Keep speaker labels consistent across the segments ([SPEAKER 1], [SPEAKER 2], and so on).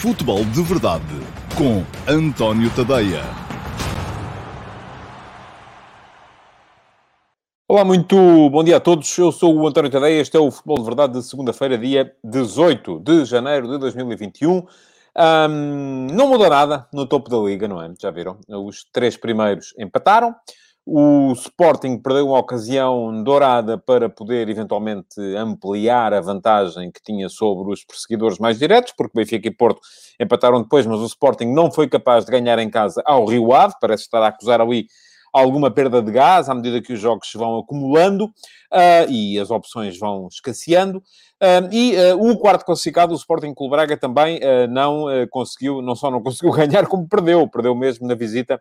[SPEAKER 1] Futebol de Verdade com António Tadeia.
[SPEAKER 2] Olá, muito bom dia a todos. Eu sou o António Tadeia. Este é o Futebol de Verdade de segunda-feira, dia 18 de janeiro de 2021. Um, não mudou nada no topo da liga, não é? Já viram? Os três primeiros empataram. O Sporting perdeu uma ocasião dourada para poder eventualmente ampliar a vantagem que tinha sobre os perseguidores mais diretos, porque Benfica e Porto empataram depois, mas o Sporting não foi capaz de ganhar em casa ao Rio Ave, parece estar a acusar ali alguma perda de gás à medida que os jogos vão acumulando uh, e as opções vão escasseando. Uh, e uh, o quarto classificado, o Sporting Clube Braga, também não conseguiu, não só não conseguiu ganhar, como perdeu. Perdeu mesmo na visita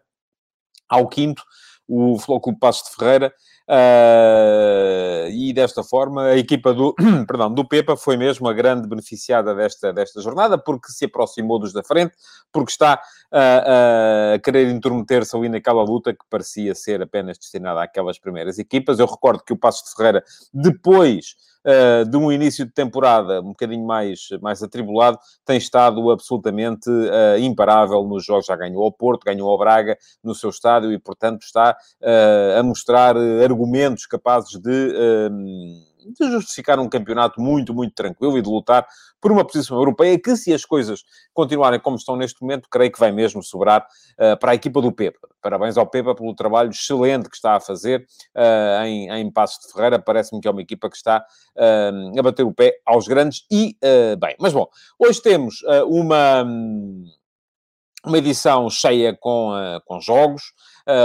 [SPEAKER 2] ao quinto o Flóculo Passos de Ferreira, uh, e desta forma a equipa do, perdão, do Pepa foi mesmo a grande beneficiada desta, desta jornada, porque se aproximou dos da frente, porque está uh, a querer intermeter-se ali naquela luta que parecia ser apenas destinada àquelas primeiras equipas. Eu recordo que o Passos de Ferreira, depois uh, de um início de temporada um bocadinho mais, mais atribulado, tem estado absolutamente uh, imparável nos jogos. Já ganhou ao Porto, ganhou ao Braga no seu estádio e, portanto, está uh, a mostrar argumentos capazes de de justificar um campeonato muito, muito tranquilo e de lutar por uma posição europeia que, se as coisas continuarem como estão neste momento, creio que vai mesmo sobrar uh, para a equipa do Pepa. Parabéns ao Pepa pelo trabalho excelente que está a fazer uh, em, em Passos de Ferreira. Parece-me que é uma equipa que está uh, a bater o pé aos grandes e bem. Mas bom, hoje temos uma, uma edição cheia com, com jogos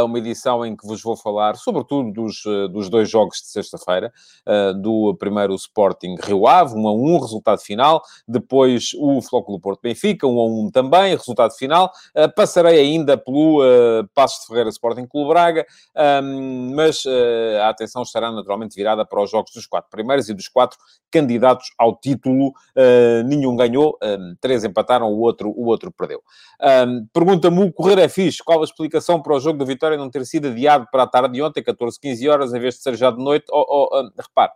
[SPEAKER 2] uma edição em que vos vou falar, sobretudo, dos, eh, dos dois jogos de sexta-feira, eh, do primeiro Sporting Rio Ave, 1 a 1, resultado final, depois o Flóculo Porto Benfica, 1 a 1 também, resultado final, eh, passarei ainda pelo Passos de Ferreira Sporting Clube Braga, mas a atenção estará naturalmente virada para os jogos dos quatro primeiros e dos quatro candidatos ao título, nenhum ganhou, três empataram, o outro, o outro perdeu. Pergunta-me o Correr é fixe, qual a explicação para o jogo do Vitória não ter sido adiado para a tarde de ontem, 14, 15 horas, em vez de ser já de noite. Oh, oh, oh, repare,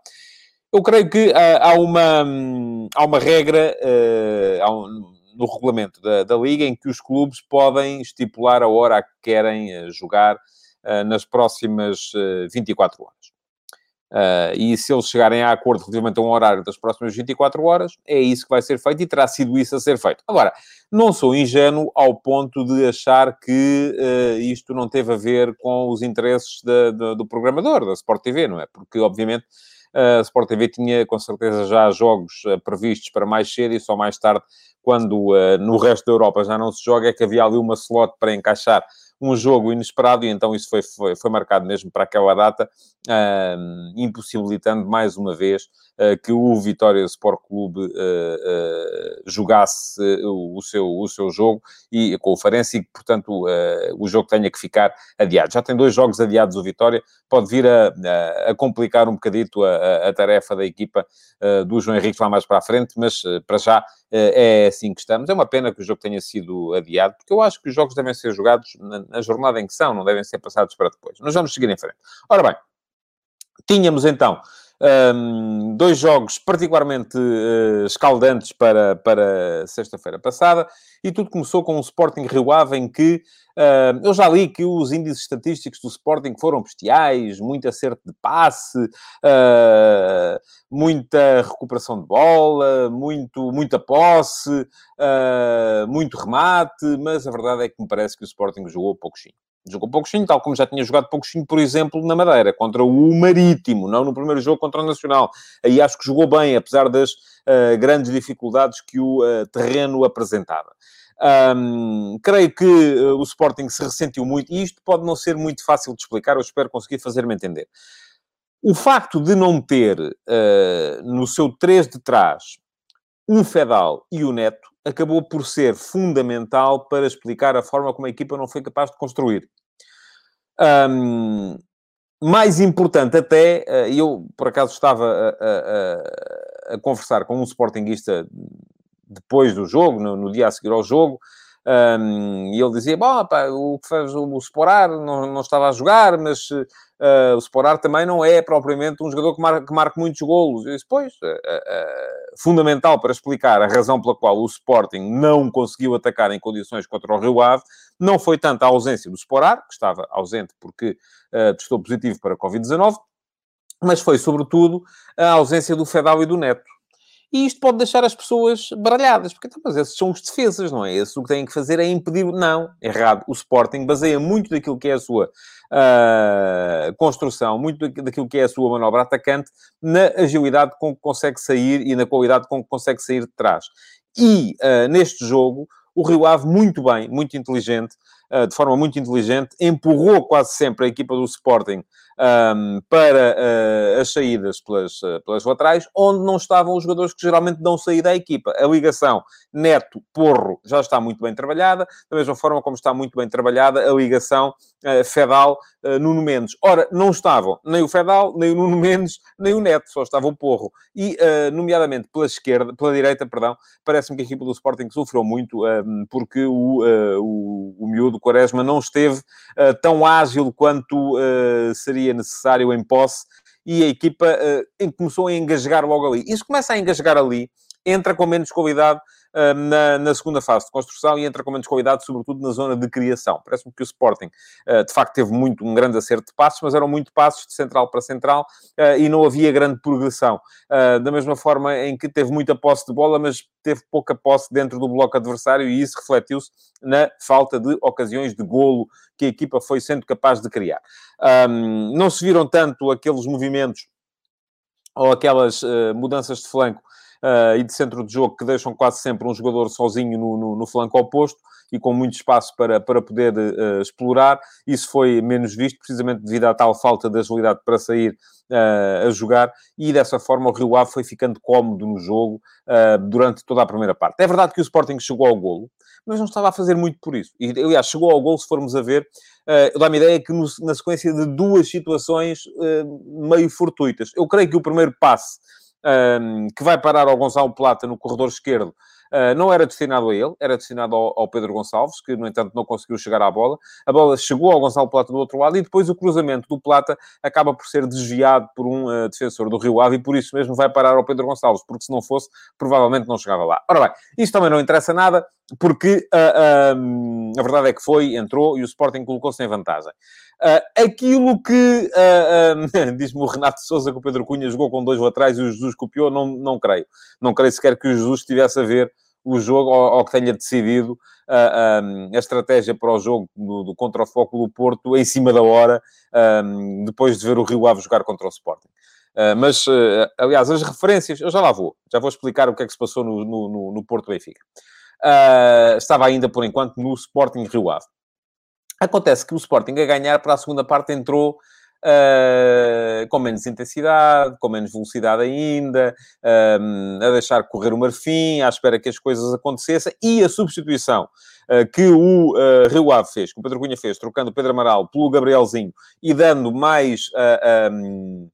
[SPEAKER 2] eu creio que uh, há, uma, um, há uma regra uh, há um, no regulamento da, da, Liga em que os clubes podem estipular a hora a que querem uh, jogar nas próximas 24 horas. Uh, e se eles chegarem a acordo relativamente a um horário das próximas 24 horas, é isso que vai ser feito e terá sido isso a ser feito. Agora, não sou ingênuo ao ponto de achar que uh, isto não teve a ver com os interesses do programador, da Sport TV, não é? Porque, obviamente, a Sport TV tinha com certeza já jogos uh, previstos para mais cedo e só mais tarde, quando no resto da Europa já não se joga, é que havia ali uma slot para encaixar um jogo inesperado e então isso foi, foi, foi marcado mesmo para aquela data, uh, impossibilitando mais uma vez que o Vitória Sport Clube uh, jogasse o, seu, o seu jogo e com o Farense e que, portanto, o jogo tenha que ficar adiado. Já tem dois jogos adiados o Vitória, pode vir a, a, a complicar um bocadito a, a, tarefa da equipa do João Henrique lá mais para a frente, mas para já é assim que estamos. É uma pena que o jogo tenha sido adiado, porque eu acho que os jogos devem ser jogados na, na jornada em que são, não devem ser passados para depois. Mas vamos seguir em frente. Ora bem, tínhamos então um, dois jogos particularmente uh, escaldantes para, para sexta-feira passada, e tudo começou com o Sporting Rio Ave, em que uh, eu já li que os índices estatísticos do Sporting foram bestiais, muito acerto de passe, uh, muita recuperação de bola, muito, muita posse, muito remate, mas a verdade é que me parece que o Sporting jogou pouquinho. Jogou pouquinho, tal como já tinha jogado pouquinho, por exemplo, na Madeira, contra o Marítimo, não no primeiro jogo contra o Nacional. Aí acho que jogou bem, apesar das uh, grandes dificuldades que o uh, terreno apresentava. Um, creio que uh, o Sporting se ressentiu muito, e isto pode não ser muito fácil de explicar, eu espero conseguir fazer-me entender. O facto de não ter no seu 3 de trás um Fedal e o Neto acabou por ser fundamental para explicar a forma como a equipa não foi capaz de construir. Um, mais importante até, eh, eu por acaso estava a, a, a, conversar com um sportinguista depois do jogo, no, no dia a seguir ao jogo, um, e ele dizia, bom, o que fez o Sporar não, não estava a jogar, mas uh, o Sporar também não é propriamente um jogador que, mar que marque muitos golos. E depois, uh, uh, fundamental para explicar a razão pela qual o Sporting não conseguiu atacar em condições contra o Rio Ave, não foi tanto a ausência do Sporar, que estava ausente porque testou positivo para a Covid-19, mas foi, sobretudo, a ausência do Fedal e do Neto. E isto pode deixar as pessoas baralhadas, porque então, mas esses são os defesas, não é? Esses o que têm que fazer é impedir. Não, errado. O Sporting baseia muito daquilo que é a sua uh, construção, muito daquilo que é a sua manobra atacante, na agilidade com que consegue sair e na qualidade com que consegue sair de trás. E uh, neste jogo, o Rio Ave, muito bem, muito inteligente, uh, de forma muito inteligente, empurrou quase sempre a equipa do Sporting um, para uh, as saídas pelas, uh, pelas laterais, onde não estavam os jogadores que geralmente dão saída à equipa. A ligação Neto-Porro já está muito bem trabalhada, da mesma forma como está muito bem trabalhada a ligação uh, Fedal-Nuno Mendes. Ora, não estavam nem o Fedal, nem o Nuno Mendes, nem o Neto, só estava o Porro. E, nomeadamente pela esquerda, pela direita, perdão, parece-me que a equipa do Sporting sofreu muito, porque o, o, o miúdo Quaresma não esteve tão ágil quanto seria seria necessário em posse e a equipa uh, começou a engasgar logo ali. Isso começa a engasgar ali, entra com menos qualidade uh, na, na, segunda fase de construção e entra com menos qualidade, sobretudo na zona de criação. Parece-me que o Sporting, uh, de facto, teve muito um grande acerto de passos, mas eram muito passos de central para central e não havia grande progressão. da mesma forma em que teve muita posse de bola, mas teve pouca posse dentro do bloco adversário e isso refletiu-se na falta de ocasiões de golo que a equipa foi sendo capaz de criar. Um, não se viram tanto aqueles movimentos ou aquelas uh, mudanças de flanco uh, e de centro de jogo que deixam quase sempre um jogador sozinho no, no, no flanco oposto e com muito espaço para, para poder uh, explorar. Isso foi menos visto, precisamente devido à tal falta de agilidade para sair uh, a jogar, e dessa forma o Rio Ave foi ficando cómodo no jogo uh, durante toda a primeira parte. É verdade que o Sporting chegou ao golo, mas não estava a fazer muito por isso. E, aliás, chegou ao golo, se formos a ver, uh, dá-me ideia que no, na sequência de duas situações meio fortuitas. Eu creio que o primeiro passe que vai parar ao Gonçalo Plata no corredor esquerdo Uh, não era destinado a ele, era destinado ao, ao, Pedro Gonçalves, que, no entanto, não conseguiu chegar à bola. A bola chegou ao Gonçalo Plata do outro lado e depois o cruzamento do Plata acaba por ser desviado por um uh, defensor do Rio Ave e por isso mesmo vai parar ao Pedro Gonçalves, porque se não fosse, provavelmente não chegava lá. Ora bem, isto também não interessa nada, porque uh, a verdade é que foi, entrou e o Sporting colocou-se em vantagem. Uh, aquilo que uh, uh, diz-me o Renato Souza que o Pedro Cunha jogou com dois laterais e o Jesus copiou, não, não creio. Não creio sequer que o Jesus estivesse a ver o jogo ou, ou que tenha decidido a estratégia para o jogo do, do contra o Foco do Porto em cima da hora, depois de ver o Rio Ave jogar contra o Sporting. Uh, mas, uh, aliás, as referências, eu já lá vou, já vou explicar o que é que se passou no, no, no Porto Benfica. Uh, estava ainda, por enquanto, no Sporting Rio Ave. Acontece que o Sporting a ganhar para a segunda parte entrou uh, com menos intensidade, com menos velocidade ainda, uh, a deixar correr o marfim, à espera que as coisas acontecessem, e a substituição uh, que o uh, Rio Ave fez, que o Pedro Cunha fez, trocando o Pedro Amaral pelo Gabrielzinho e dando mais... Um,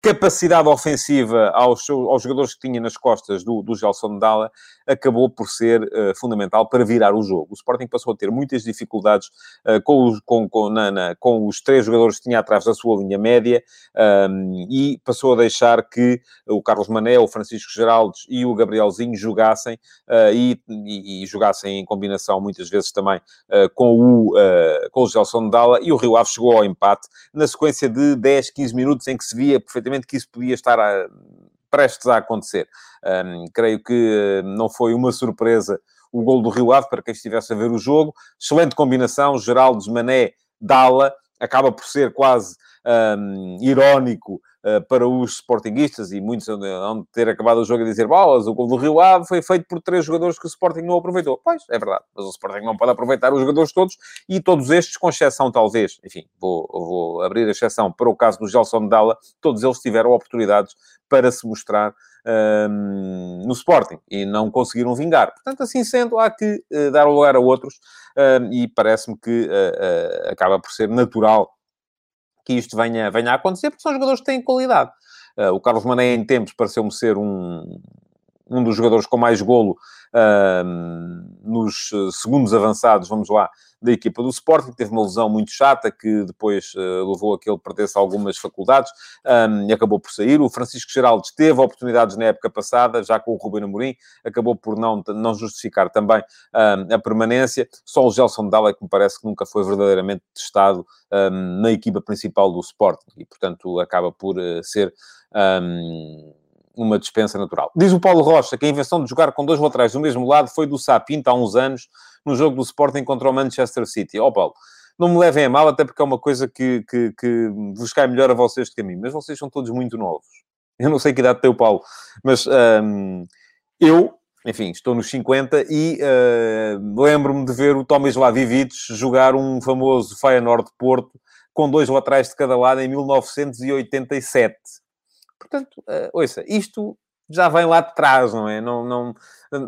[SPEAKER 2] capacidade ofensiva aos, aos jogadores que tinha nas costas do, do Gelson Dalla acabou por ser uh, fundamental para virar o jogo. O Sporting passou a ter muitas dificuldades uh, com, os, com, com, na, na, com, os três jogadores que tinha atrás da sua linha média um, e passou a deixar que o Carlos Mané, o Francisco Geraldes e o Gabrielzinho jogassem uh, e, e, e, jogassem em combinação muitas vezes também com, o, com o Gelson Dalla e o Rio Ave chegou ao empate na sequência de 10, 15 minutos em que se via perfeitamente que isso podia estar a, prestes a acontecer. Um, creio que não foi uma surpresa o gol do Rio Ave para quem estivesse a ver o jogo. Excelente combinação, Geraldo, Mané, Dala, acaba por ser quase um, irónico para os sportinguistas e muitos vão ter acabado o jogo a dizer bolas, o gol do Rio Ave foi feito por três jogadores que o Sporting não aproveitou. Pois, é verdade, mas o Sporting não pode aproveitar os jogadores todos e todos estes, com exceção talvez, enfim, vou, vou abrir a exceção para o caso do Gelson Dalla, todos eles tiveram oportunidades para se mostrar um, no Sporting e não conseguiram vingar. Portanto, assim sendo, há que uh, dar lugar a outros um, e parece-me que uh, uh, acaba por ser natural que isto venha, venha a acontecer, porque são jogadores que têm qualidade. o Carlos Mané, em tempos, pareceu-me ser um, um dos jogadores com mais golo nos segundos avançados, vamos lá, da equipa do Sporting, teve uma lesão muito chata que depois uh, levou a que ele perdesse algumas faculdades um, e acabou por sair. O Francisco Geraldo teve oportunidades na época passada, já com o Ruben Amorim, acabou por não, não justificar também um, a permanência. Só o Gelson Dalla que me parece que nunca foi verdadeiramente testado um, na equipa principal do Sporting e, portanto, acaba por uh, ser uma dispensa natural. Diz o Paulo Rocha que a invenção de jogar com dois laterais do mesmo lado foi do Sapinto há uns anos, no jogo do Sporting contra o Manchester City. Ó oh, Paulo, não me levem a mal, até porque é uma coisa que, que, que vos cai melhor a vocês do que a mim, mas vocês são todos muito novos. Eu não sei que idade tem o Paulo, mas um, eu, enfim, estou nos 50 e uh, lembro-me de ver o Tomis Lavivic jogar um famoso Feyenoord Porto com dois laterais de cada lado em 1987. Portanto, uh, ouça, isto já vem lá de trás, não é? Não, não,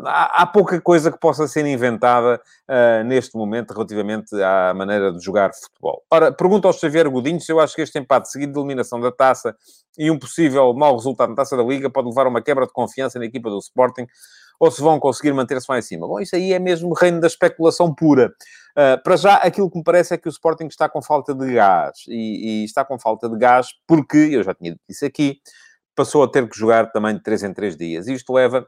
[SPEAKER 2] há, há pouca coisa que possa ser inventada uh, neste momento relativamente à maneira de jogar futebol. Ora, pergunta ao Xavier Godinho se eu acho que este empate seguido de eliminação da taça e um possível mau resultado na taça da Liga pode levar a uma quebra de confiança na equipa do Sporting ou se vão conseguir manter-se lá em cima. Bom, isso aí é mesmo reino da especulação pura. Uh, para já, aquilo que me parece é que o Sporting está com falta de gás. E, e está com falta de gás porque, eu já tinha dito isso aqui, passou a ter que jogar também de 3 em 3 dias. Isto leva.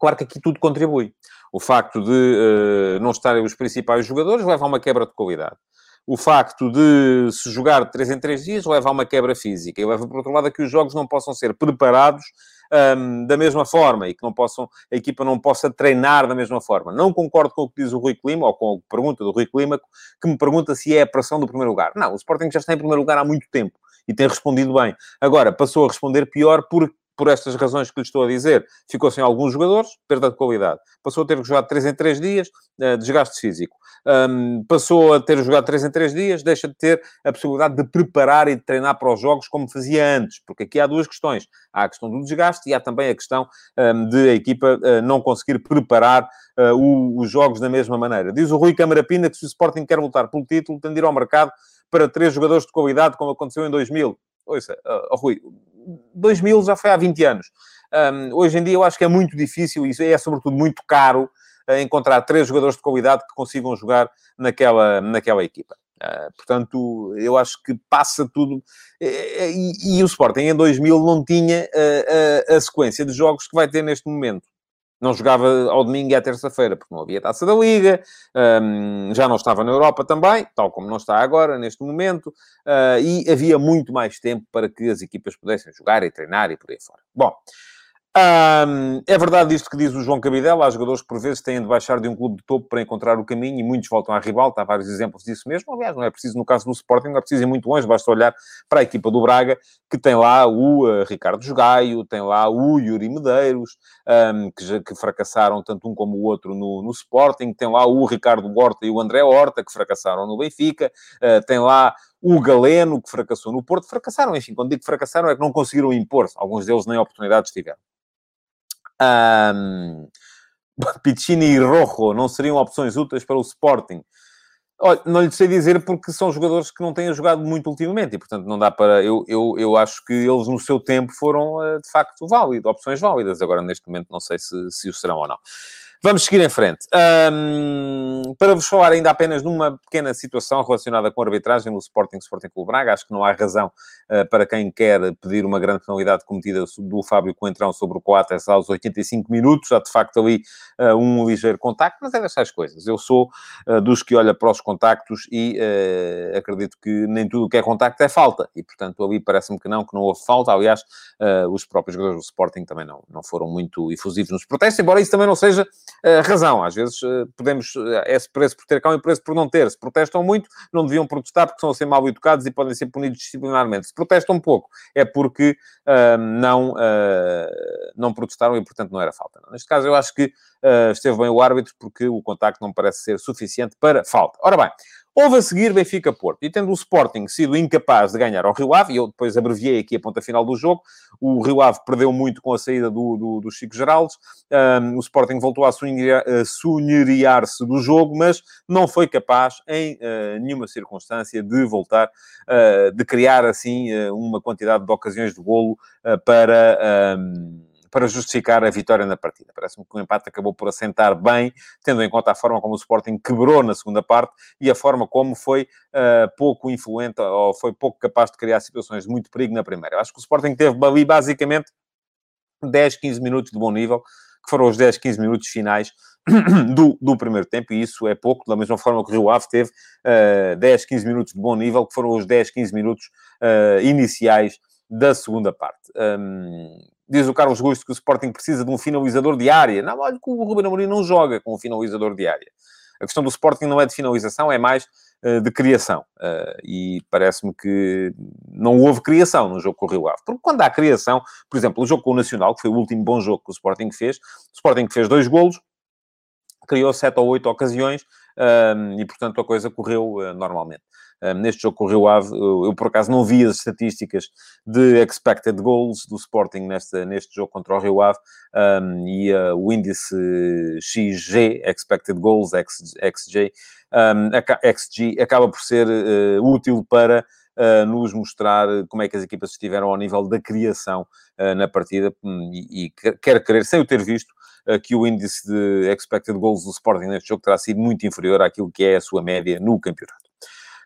[SPEAKER 2] Claro que aqui tudo contribui. O facto de uh, não estarem os principais jogadores leva a uma quebra de qualidade. O facto de se jogar de 3 em 3 dias leva a uma quebra física. E leva, por outro lado, a que os jogos não possam ser preparados um, da mesma forma e que não possam, a equipa não possa treinar da mesma forma. Não concordo com o que diz o Rui Clima, ou com a pergunta do Rui Clima, que me pergunta se é a pressão do primeiro lugar. Não, o Sporting já está em primeiro lugar há muito tempo e tem respondido bem. Agora, passou a responder pior por, por estas razões que lhe estou a dizer. Ficou sem alguns jogadores, perda de qualidade. Passou a ter que jogar 3 em 3 dias, uh, desgaste físico. Um, passou a ter jogado 3 em 3 dias, deixa de ter a possibilidade de preparar e de treinar para os jogos como fazia antes. Porque aqui há duas questões. Há a questão do desgaste e há também a questão um, de a equipa uh, não conseguir preparar uh, o, os jogos da mesma maneira. Diz o Rui Camarapina que se o Sporting quer lutar pelo título, tem de ir ao mercado para três jogadores de qualidade, como aconteceu em 2000. Ouça, oh, Rui, 2000 já foi há 20 anos. Um, hoje em dia eu acho que é muito difícil, e é sobretudo muito caro, uh, encontrar três jogadores de qualidade que consigam jogar naquela, naquela equipa. Uh, portanto, eu acho que passa tudo. E, e, o Sporting em 2000 não tinha uh, a sequência de jogos que vai ter neste momento não jogava ao domingo e à terça-feira, porque não havia taça da Liga, um, já não estava na Europa também, tal como não está agora, neste momento, uh, e havia muito mais tempo para que as equipas pudessem jogar e treinar e por aí fora. Bom, é verdade isto que diz o João Cabidela, há jogadores que por vezes têm de baixar de um clube de topo para encontrar o caminho e muitos voltam à rival, há vários exemplos disso mesmo, aliás, não é preciso no caso do Sporting, não é preciso ir muito longe, basta olhar para a equipa do Braga, que tem lá o uh, Ricardo Jogaio, tem lá o Yuri Medeiros, um, que, já, que fracassaram tanto um como o outro no, no Sporting, tem lá o Ricardo Horta e o André Horta, que fracassaram no Benfica, uh, tem lá o Galeno, que fracassou no Porto, fracassaram, enfim, quando digo fracassaram é que não conseguiram impor-se, alguns deles nem oportunidades tiveram. Um, Piccini e Rojo não seriam opções úteis para o Sporting. Olha, não lhe sei dizer porque são jogadores que não têm jogado muito ultimamente e, portanto, não dá para. Eu, eu, eu acho que eles, no seu tempo, foram eh, de facto válidos, opções válidas. Agora, neste momento, não sei se, se o serão ou não. Vamos seguir em frente. Um, para vos falar ainda apenas numa pequena situação relacionada com a arbitragem no Sporting Sporting Clube Braga, acho que não há razão uh, para quem quer pedir uma grande penalidade cometida do Fábio Coentrão sobre o Coates aos 85 minutos. Há, de facto, ali uh, um ligeiro contacto, mas é dessas coisas. Eu sou uh, dos que olha para os contactos e acredito que nem tudo o que é contacto é falta. E, portanto, ali parece-me que não, que não houve falta. Aliás, os próprios jogadores do Sporting também não, não foram muito efusivos nos protestos, embora isso também não seja razão. Às vezes uh, podemos, é preço por ter cão e preço por não ter. Se protestam muito, não deviam protestar porque são a ser mal educados e podem ser punidos disciplinarmente. Se protestam pouco, é porque não, não protestaram e, portanto, não era falta. Neste caso, eu acho que esteve bem o árbitro porque o contacto não parece ser suficiente para falta. Ora bem, Houve a seguir Benfica-Porto. E tendo o Sporting sido incapaz de ganhar ao Rio Ave, e eu depois abreviei aqui a ponta final do jogo, o Rio Ave perdeu muito com a saída do, do, do Chico Geraldes, um, o Sporting voltou a sunheriar-se do jogo, mas não foi capaz, em uh, nenhuma circunstância, de voltar, uh, de criar, assim, uh, uma quantidade de ocasiões de golo para... Um, para justificar a vitória na partida. Parece-me que o empate acabou por assentar bem, tendo em conta a forma como o Sporting quebrou na segunda parte e a forma como foi uh, pouco influente ou foi pouco capaz de criar situações de muito perigo na primeira. Eu acho que o Sporting teve ali basicamente 10, 15 minutos de bom nível, que foram os 10, 15 minutos finais do, do primeiro tempo, e isso é pouco, da mesma forma que o Rio Ave teve uh, 10, 15 minutos de bom nível, que foram os 10, 15 minutos uh, iniciais da segunda parte. Um, diz o Carlos Gusto que o Sporting precisa de um finalizador de área. Não, olha que o Ruben Amorim não joga com um finalizador de área. A questão do Sporting não é de finalização, é mais uh, de criação. Uh, e parece-me que não houve criação no jogo com o Rio Ave. Porque quando há criação, por exemplo, o jogo com o Nacional, que foi o último bom jogo que o Sporting fez, o Sporting fez dois golos, criou sete ou oito ocasiões, um, e portanto a coisa correu uh, normalmente. Um, neste jogo com o Rio Ave, eu, eu, por acaso não vi as estatísticas de expected goals do Sporting neste, neste jogo contra o Rio Ave um, e uh, o índice XG, expected goals, XG, XG acaba por ser uh, útil para Uh, nos mostrar como é que as equipas estiveram ao nível da criação uh, na partida um, e, e quer querer, sem o ter visto, uh, que o índice de expected goals do Sporting neste jogo terá sido muito inferior àquilo que é a sua média no campeonato.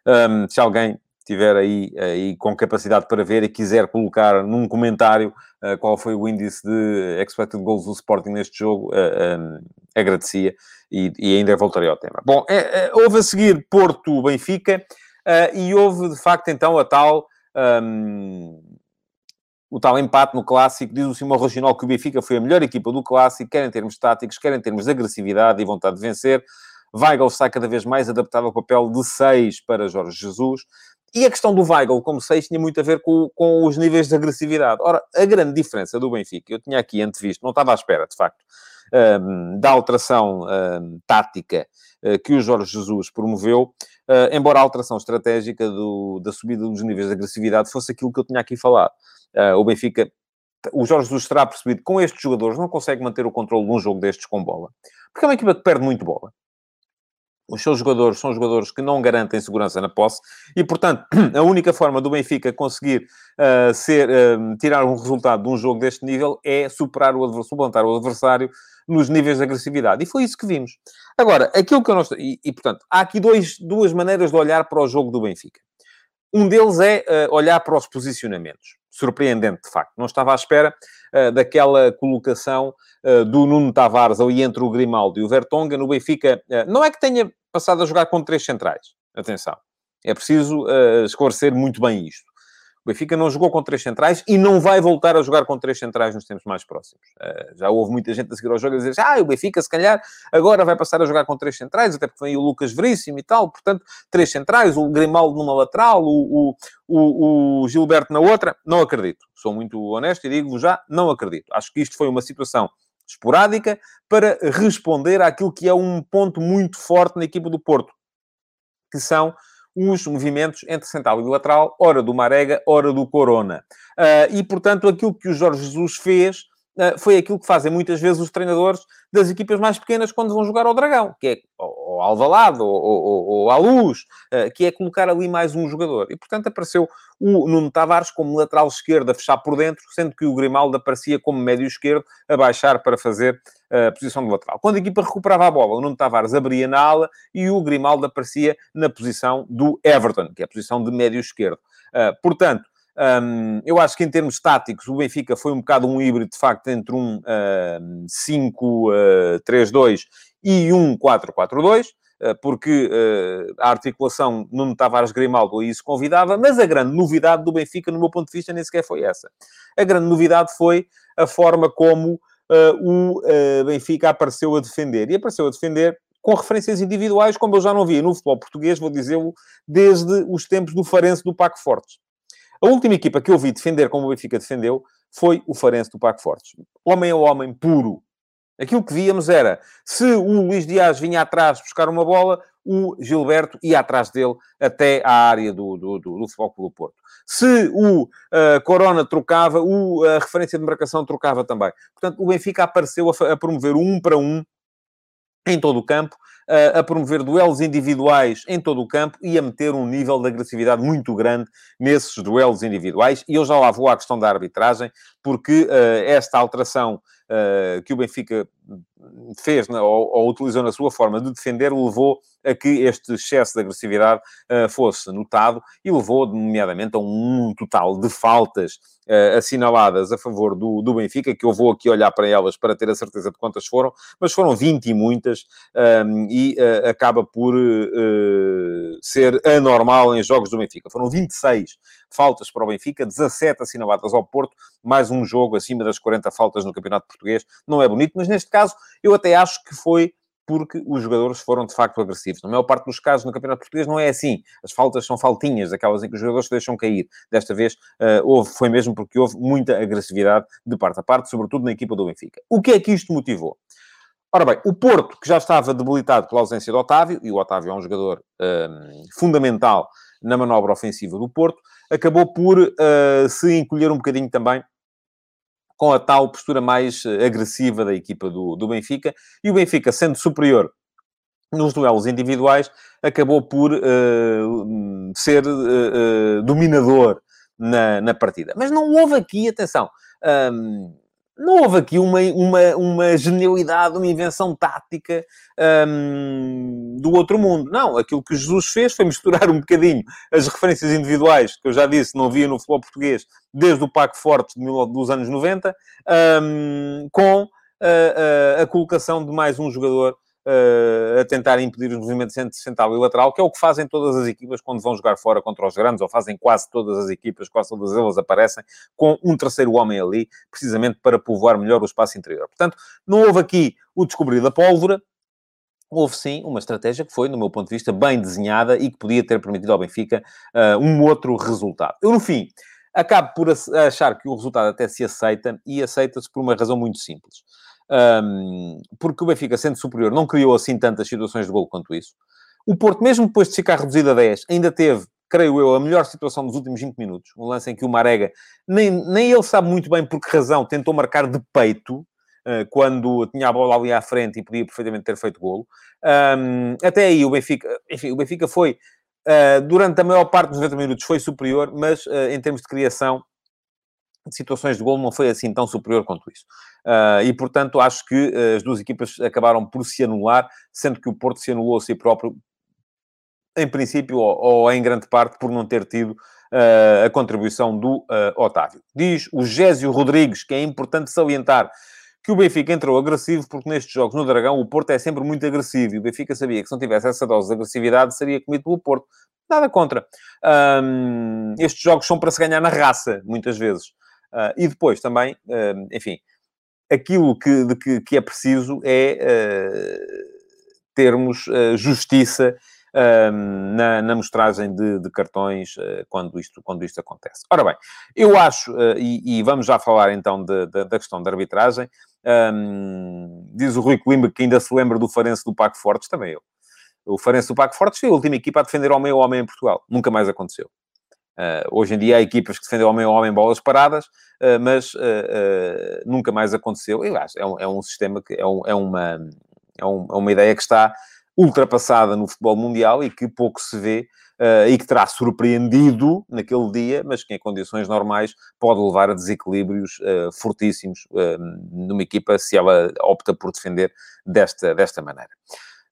[SPEAKER 2] Um, se alguém tiver aí, aí com capacidade para ver e quiser colocar num comentário uh, qual foi o índice de expected goals do Sporting neste jogo, uh, um, agradecia e, e, ainda voltarei ao tema. Bom, é, é, houve a seguir Porto-Benfica uh, e houve, de facto, então, a tal... Um, o tal empate no clássico, diz o Simão Regional que o Benfica foi a melhor equipa do clássico, quer em termos táticos, quer em termos de agressividade e vontade de vencer. Weigl está cada vez mais adaptado ao papel de 6 para Jorge Jesus. E a questão do Weigl como 6 tinha muito a ver com, com os níveis de agressividade. Ora, a grande diferença do Benfica, eu tinha aqui antevisto, não estava à espera, de facto, um, da alteração um, tática uh, que o Jorge Jesus promoveu, uh, embora a alteração estratégica do, da subida dos níveis de agressividade fosse aquilo que eu tinha aqui falado. Uh, o Benfica o Jorge Jesus terá percebido que com estes jogadores não consegue manter o controle de um jogo destes com bola. Porque é uma equipa que perde muito bola os seus jogadores são jogadores que não garantem segurança na posse e, portanto, a única forma do Benfica conseguir uh, ser, uh, tirar um resultado de um jogo deste nível é superar o suplantar o adversário nos níveis de agressividade. E foi isso que vimos. Agora, aquilo que eu não. E, e, portanto, há aqui dois, duas maneiras de olhar para o jogo do Benfica. Um deles é uh, olhar para os posicionamentos. Surpreendente, de facto. Não estava à espera uh, daquela colocação uh, do Nuno Tavares ali entre o Grimaldo e o Vertonga. No Benfica, não é que tenha passado a jogar com três centrais. Atenção. É preciso esclarecer muito bem isto. O Benfica não jogou com três centrais e não vai voltar a jogar com três centrais nos tempos mais próximos. Uh, já houve muita gente a seguir ao jogo a dizer ah, o Benfica, se calhar, agora vai passar a jogar com três centrais, até porque vem o Lucas Veríssimo e tal, portanto, três centrais, o Grimaldo numa lateral, o, o, o, Gilberto na outra. Não acredito. Sou muito honesto e digo-vos já, não acredito. Acho que isto foi uma situação esporádica para responder àquilo que é um ponto muito forte na equipa do Porto, que são os movimentos entre central e lateral, ora do Marega, ora do Corona. Uh, e, portanto, aquilo que o Jorge Jesus fez uh, foi aquilo que fazem muitas vezes os treinadores das equipas mais pequenas quando vão jogar ao Dragão, que é ou Alvalade ou, ou, ou à Luz, uh, que é colocar ali mais um jogador. E, portanto, apareceu o Nuno Tavares como lateral esquerdo a fechar por dentro, sendo que o Grimaldo aparecia como médio esquerdo a baixar para fazer a posição de lateral. Quando a equipa recuperava a bola, o Nuno Tavares abria na ala e o Grimaldo aparecia na posição do Everton, que é a posição de médio esquerdo. Uh, portanto, um, eu acho que em termos táticos, o Benfica foi um bocado um híbrido, de facto, entre um uh, 5-3-2 e um 4-4-2 porque uh, a articulação Nuno Tavares Grimaldo a isso convidava, mas a grande novidade do Benfica, no meu ponto de vista, nem sequer foi essa. A grande novidade foi a forma como uh, o Benfica apareceu a defender. E apareceu a defender com referências individuais, como eu já não via no futebol português, vou dizê-lo, desde os tempos do Farense do Paco Fortes. A última equipa que eu vi defender como o Benfica defendeu foi o Farense do Paco Fortes. Homem a homem puro. Aquilo que víamos era, se o Luís Dias vinha atrás buscar uma bola, o Gilberto ia atrás dele até à área do, do, do, do Futebol Clube do Porto. Se o uh, Corona trocava, o, a referência de marcação trocava também. Portanto, o Benfica apareceu a, a promover um para um em todo o campo, uh, a promover duelos individuais em todo o campo e a meter um nível de agressividade muito grande nesses duelos individuais. E eu já lá vou à questão da arbitragem, porque uh, esta alteração que o Benfica fez ou, ou, utilizou na sua forma de defender levou a que este excesso de agressividade uh, fosse notado e levou, nomeadamente, a um total de faltas uh, assinaladas a favor do, do Benfica, que eu vou aqui olhar para elas para ter a certeza de quantas foram, mas foram 20 e muitas, um, ehm, e uh, acaba por ser anormal em jogos do Benfica. Foram 26 faltas para o Benfica, 17 assinaladas ao Porto, mais um jogo acima das 40 faltas no Campeonato Português. Não é bonito, mas neste caso eu até acho que foi porque os jogadores foram de facto agressivos. Na maior parte dos casos no Campeonato Português não é assim. As faltas são faltinhas, aquelas em que os jogadores se deixam cair. Desta vez uh, houve, foi mesmo porque houve muita agressividade de parte a parte, sobretudo na equipa do Benfica. O que é que isto motivou? Ora bem, o Porto, que já estava debilitado pela ausência de Otávio, e o Otávio é um jogador um, fundamental na manobra ofensiva do Porto, acabou por uh, se encolher um bocadinho também com a tal postura mais eh, agressiva da equipa do, do Benfica. E o Benfica, sendo superior nos duelos individuais, acabou por uh, ser uh, dominador na, na partida. Mas não houve aqui, atenção, um, não houve aqui uma, uma, uma genialidade, uma invenção tática um, do outro mundo. Não, aquilo que Jesus fez foi misturar um bocadinho as referências individuais, que eu já disse, não via no futebol português desde o Paco Forte dos anos 90, um, com a, a, a colocação de mais um jogador uh, a tentar impedir os movimentos entre central e lateral, que é o que fazem todas as equipas quando vão jogar fora contra os grandes, ou fazem quase todas as equipas, quase todas elas aparecem com um terceiro homem ali, precisamente para povoar melhor o espaço interior. Portanto, não houve aqui o descobrir da pólvora, houve sim uma estratégia que foi, no meu ponto de vista, bem desenhada e que podia ter permitido ao Benfica uh, um outro resultado. Eu, no fim, acabo por achar que o resultado até se aceita e aceita-se por uma razão muito simples. Um, porque o Benfica, sendo superior, não criou assim tantas situações de gol quanto isso. O Porto, mesmo depois de ficar reduzido a 10, ainda teve, creio eu, a melhor situação dos últimos 20 minutos. Um lance em que o Marega, nem, nem ele sabe muito bem por que razão, tentou marcar de peito, uh, quando tinha a bola ali à frente e podia perfeitamente ter feito golo. Um, até aí o Benfica, enfim, o Benfica foi, uh, durante a maior parte dos 90 minutos, foi superior, mas uh, em termos de criação, de situações de gol não foi assim tão superior quanto isso. Uh, e, portanto, acho que uh, as duas equipas acabaram por se anular, sendo que o Porto se anulou a si próprio, em princípio, ou, ou em grande parte, por não ter tido uh, a contribuição do Otávio. Diz o Gésio Rodrigues, que é importante salientar que o Benfica entrou agressivo, porque nestes jogos no Dragão o Porto é sempre muito agressivo, e o Benfica sabia que se não tivesse essa dose de agressividade, seria comido pelo Porto. Nada contra. Um, estes jogos são para se ganhar na raça, muitas vezes. Uh, e depois também, uh, enfim, aquilo que, de que, que, é preciso é uh, termos justiça na, na, mostragem de, de cartões quando, isto, quando isto acontece. Ora bem, eu acho, e, e, vamos já falar então de, de, da questão da arbitragem, um, diz o Rui Coimbra que ainda se lembra do Farense do Paco Fortes, também eu. O Farense do Paco Fortes foi a última equipa a defender homem a homem em Portugal. Nunca mais aconteceu. Uh, hoje em dia há equipas que defendem homem a homem bolas paradas, uh, mas uh, nunca mais aconteceu. E, aliás, é um, é um sistema que é, um, é, uma, é, um, é, uma ideia que está ultrapassada no futebol mundial e que pouco se vê e que terá surpreendido naquele dia, mas que em condições normais pode levar a desequilíbrios fortíssimos numa equipa se ela opta por defender desta, desta maneira.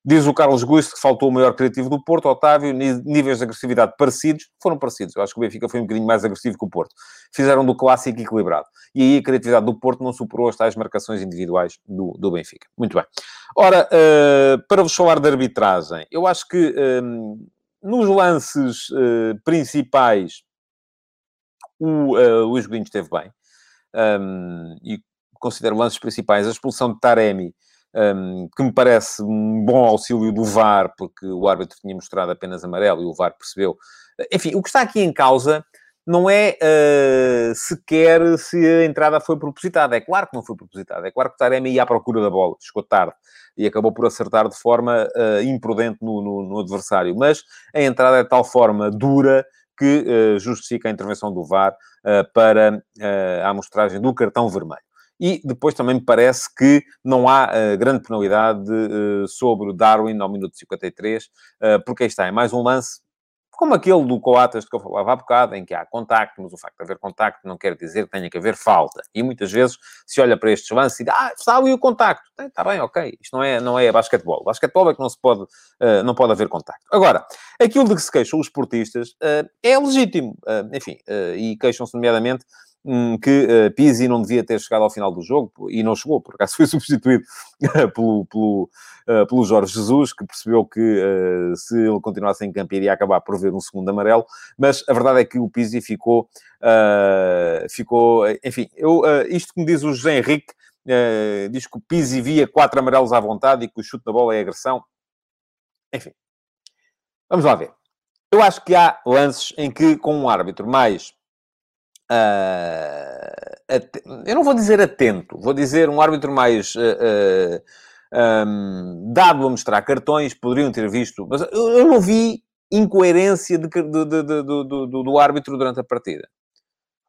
[SPEAKER 2] Diz o Carlos Gusto que faltou o maior criativo do Porto, Otávio, níveis de agressividade parecidos, foram parecidos. Eu acho que o Benfica foi um bocadinho mais agressivo que o Porto. Fizeram do clássico equilibrado. E aí a criatividade do Porto não superou as tais marcações individuais do, do Benfica. Muito bem. Ora, uh, para vos falar de arbitragem, eu acho que um, nos lances uh, principais o uh, Luís Godinho esteve bem. Um, e considero lances principais a expulsão de Taremi um, que me parece um bom auxílio do VAR, porque o árbitro tinha mostrado apenas amarelo e o VAR percebeu. Enfim, o que está aqui em causa não é uh, sequer se a entrada foi propositada. É claro que não foi propositada. É claro que o Taremi ia à procura da bola, chegou tarde e acabou por acertar de forma uh, imprudente no, no, no, adversário. Mas a entrada é de tal forma dura que uh, justifica a intervenção do VAR para a amostragem do cartão vermelho. E depois também me parece que não há uh, grande penalidade uh, sobre o Darwin ao minuto 53, uh, porque aí está, é mais um lance como aquele do Coatas que eu falava há bocado, em que há contacto, mas o facto de haver contacto não quer dizer que tenha que haver falta. E muitas vezes se olha para estes lances e diz, ah, está ali o contacto. Está bem, ok. Isto não é, não é basquetebol. Basquetebol é que não se pode, uh, não pode haver contacto. Agora, aquilo de que se queixam os esportistas uh, é legítimo. Uh, enfim, e queixam-se nomeadamente Hum, que uh, Pizzi não devia ter chegado ao final do jogo, e não chegou, por acaso foi substituído pelo, pelo, uh, pelo Jorge Jesus, que percebeu que uh, se ele continuasse em campo iria acabar por ver um segundo amarelo, mas a verdade é que o Pizzi ficou, ficou enfim, eu, isto que me diz o José Henrique, diz que o Pizzi via quatro amarelos à vontade e que o chute da bola é agressão. Enfim, vamos lá ver. Eu acho que há lances em que, com um árbitro mais uh, eu não vou dizer atento, vou dizer um árbitro mais uh, uh, um, dado a mostrar cartões, poderiam ter visto, mas eu, eu não vi incoerência de, de, de, do, do, árbitro durante a partida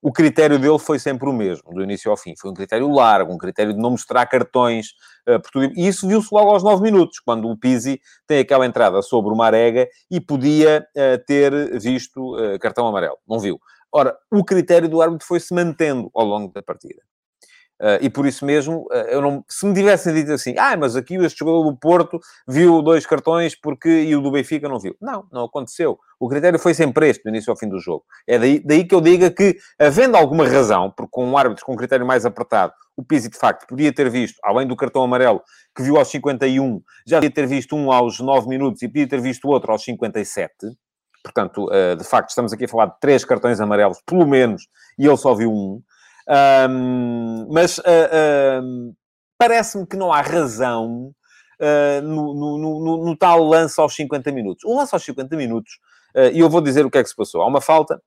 [SPEAKER 2] o critério dele foi sempre o mesmo, do início ao fim. Foi um critério largo, um critério de não mostrar cartões uh, por tudo. E isso viu-se logo aos nove minutos, quando o Pizzi tem aquela entrada sobre o Marega e podia uh, ter visto uh, cartão amarelo. Não viu. Ora, o critério do árbitro foi-se mantendo ao longo da partida. Uh, e por isso mesmo, uh, eu não, se me tivessem dito assim, ah, mas aqui este jogador do Porto viu dois cartões porque e o do Benfica não viu. Não, não aconteceu. O critério foi sempre este, do início ao fim do jogo. É daí, daí que eu diga que, havendo alguma razão, porque com um árbitro com um critério mais apertado, o Pizzi, de facto, podia ter visto, além do cartão amarelo, que viu aos 51, já podia ter visto um aos 9 minutos e podia ter visto outro aos 57 Portanto, uh, de facto, estamos aqui a falar de três cartões amarelos, pelo menos, e ele só viu um. um mas uh, uh, parece-me que não há razão no, no, no, no, tal lance aos 50 minutos. O lance aos 50 minutos, e eu vou dizer o que é que se passou. Há uma falta,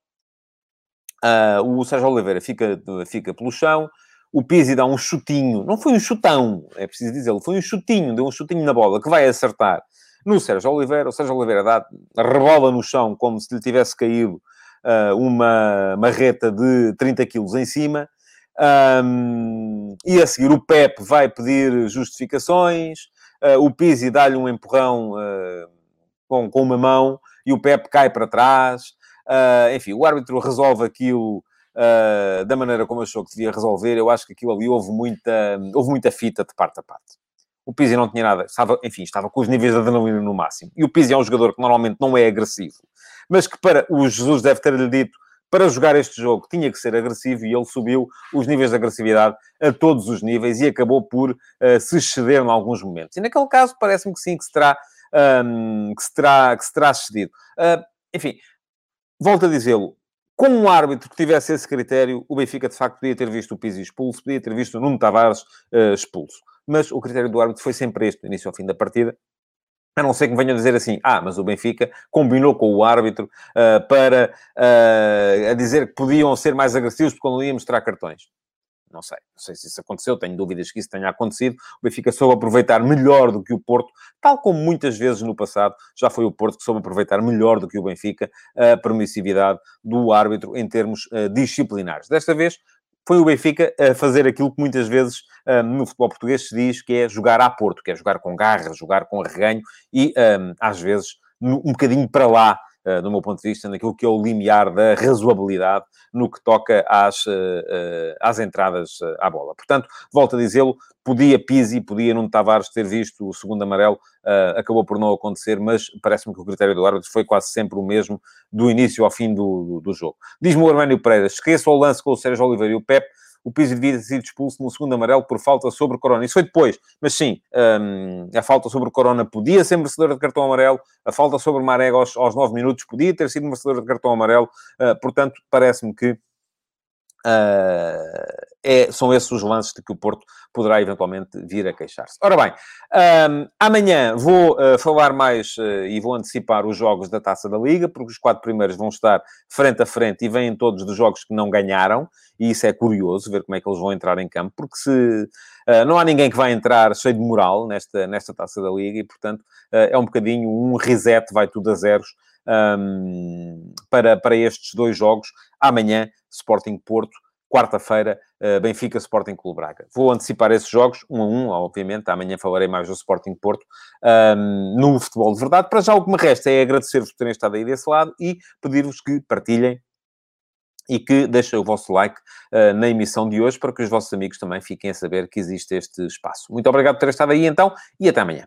[SPEAKER 2] o Sérgio Oliveira fica, fica pelo chão, o Pizzi dá um chutinho, não foi um chutão, é preciso dizer, foi um chutinho, deu um chutinho na bola que vai acertar no Sérgio Oliveira. O Sérgio Oliveira dá, rebola no chão como se lhe tivesse caído uh, uma marreta de 30 quilos em cima. Um, e a seguir o Pep vai pedir justificações, uh, o Pizzi dá-lhe um empurrão uh, com, com uma mão e o Pep cai para trás. Uh, enfim, o árbitro resolve aquilo da maneira como achou que devia resolver. Eu acho que aquilo ali houve muita, houve muita fita de parte a parte. O Pizzi não tinha nada, estava, enfim, estava com os níveis de adrenalina no máximo. E o Pizzi é um jogador que normalmente não é agressivo, mas que para o Jesus deve ter-lhe dito para jogar este jogo tinha que ser agressivo e ele subiu os níveis de agressividade a todos os níveis e acabou por uh, se exceder em alguns momentos. E naquele caso parece-me que sim, que se terá, um, que se terá, que se terá. Uh, enfim, volto a dizê-lo, com um árbitro que tivesse esse critério, o Benfica de facto podia ter visto o Pizzi expulso, podia ter visto o Nuno Tavares uh, expulso mas o critério do árbitro foi sempre este, do início ao fim da partida. A não ser que venham dizer assim, ah, mas o Benfica combinou com o árbitro uh, para uh, a dizer que podiam ser mais agressivos porque não iam mostrar cartões. Não sei, não sei se isso aconteceu, tenho dúvidas que isso tenha acontecido. O Benfica soube aproveitar melhor do que o Porto, tal como muitas vezes no passado já foi o Porto que soube aproveitar melhor do que o Benfica a permissividade do árbitro em termos uh, disciplinares. Desta vez foi o Benfica a fazer aquilo que muitas vezes um, no futebol português se diz que é jogar a Porto, que é jogar com garra, jogar com reganho e, um, às vezes, um bocadinho para lá do meu ponto de vista, naquilo que é o limiar da razoabilidade no que toca às, uh, uh, às entradas à bola. Portanto, volto a dizê-lo, podia Pizzi, podia Nuno Tavares ter visto o segundo amarelo, acabou por não acontecer, mas parece-me que o critério do árbitro foi quase sempre o mesmo do início ao fim do, do, do jogo. Diz-me o Arménio Pereira, esqueça o lance com o Sérgio Oliveira e o Pep, o Pizzi devia ter sido expulso no segundo amarelo por falta sobre o Corona. Isso foi depois, mas sim, um, a falta sobre o Corona podia ser merecedora de cartão amarelo, a falta sobre o Marega aos, aos 9 minutos podia ter sido merecedora de cartão amarelo, uh, portanto, parece-me que Uh, é, são esses os lances de que o Porto poderá eventualmente vir a queixar-se. Ora bem, um, amanhã vou uh, falar mais uh, e vou antecipar os jogos da Taça da Liga, porque os quatro primeiros vão estar frente a frente e vêm todos dos jogos que não ganharam, e isso é curioso, ver como é que eles vão entrar em campo, porque se não há ninguém que vai entrar cheio de moral nesta, nesta Taça da Liga, e portanto é um bocadinho um reset, vai tudo a zeros um, para, para estes dois jogos. Amanhã, Sporting Porto, quarta-feira, uh, Benfica Sporting Clube Braga. Vou antecipar esses jogos, um a um, obviamente. Amanhã falarei mais do Sporting Porto um, no futebol de verdade. Para já, o que me resta é agradecer-vos por terem estado aí desse lado e pedir-vos que partilhem e que deixem o vosso like uh, na emissão de hoje para que os vossos amigos também fiquem a saber que existe este espaço. Muito obrigado por terem estado aí então e até amanhã.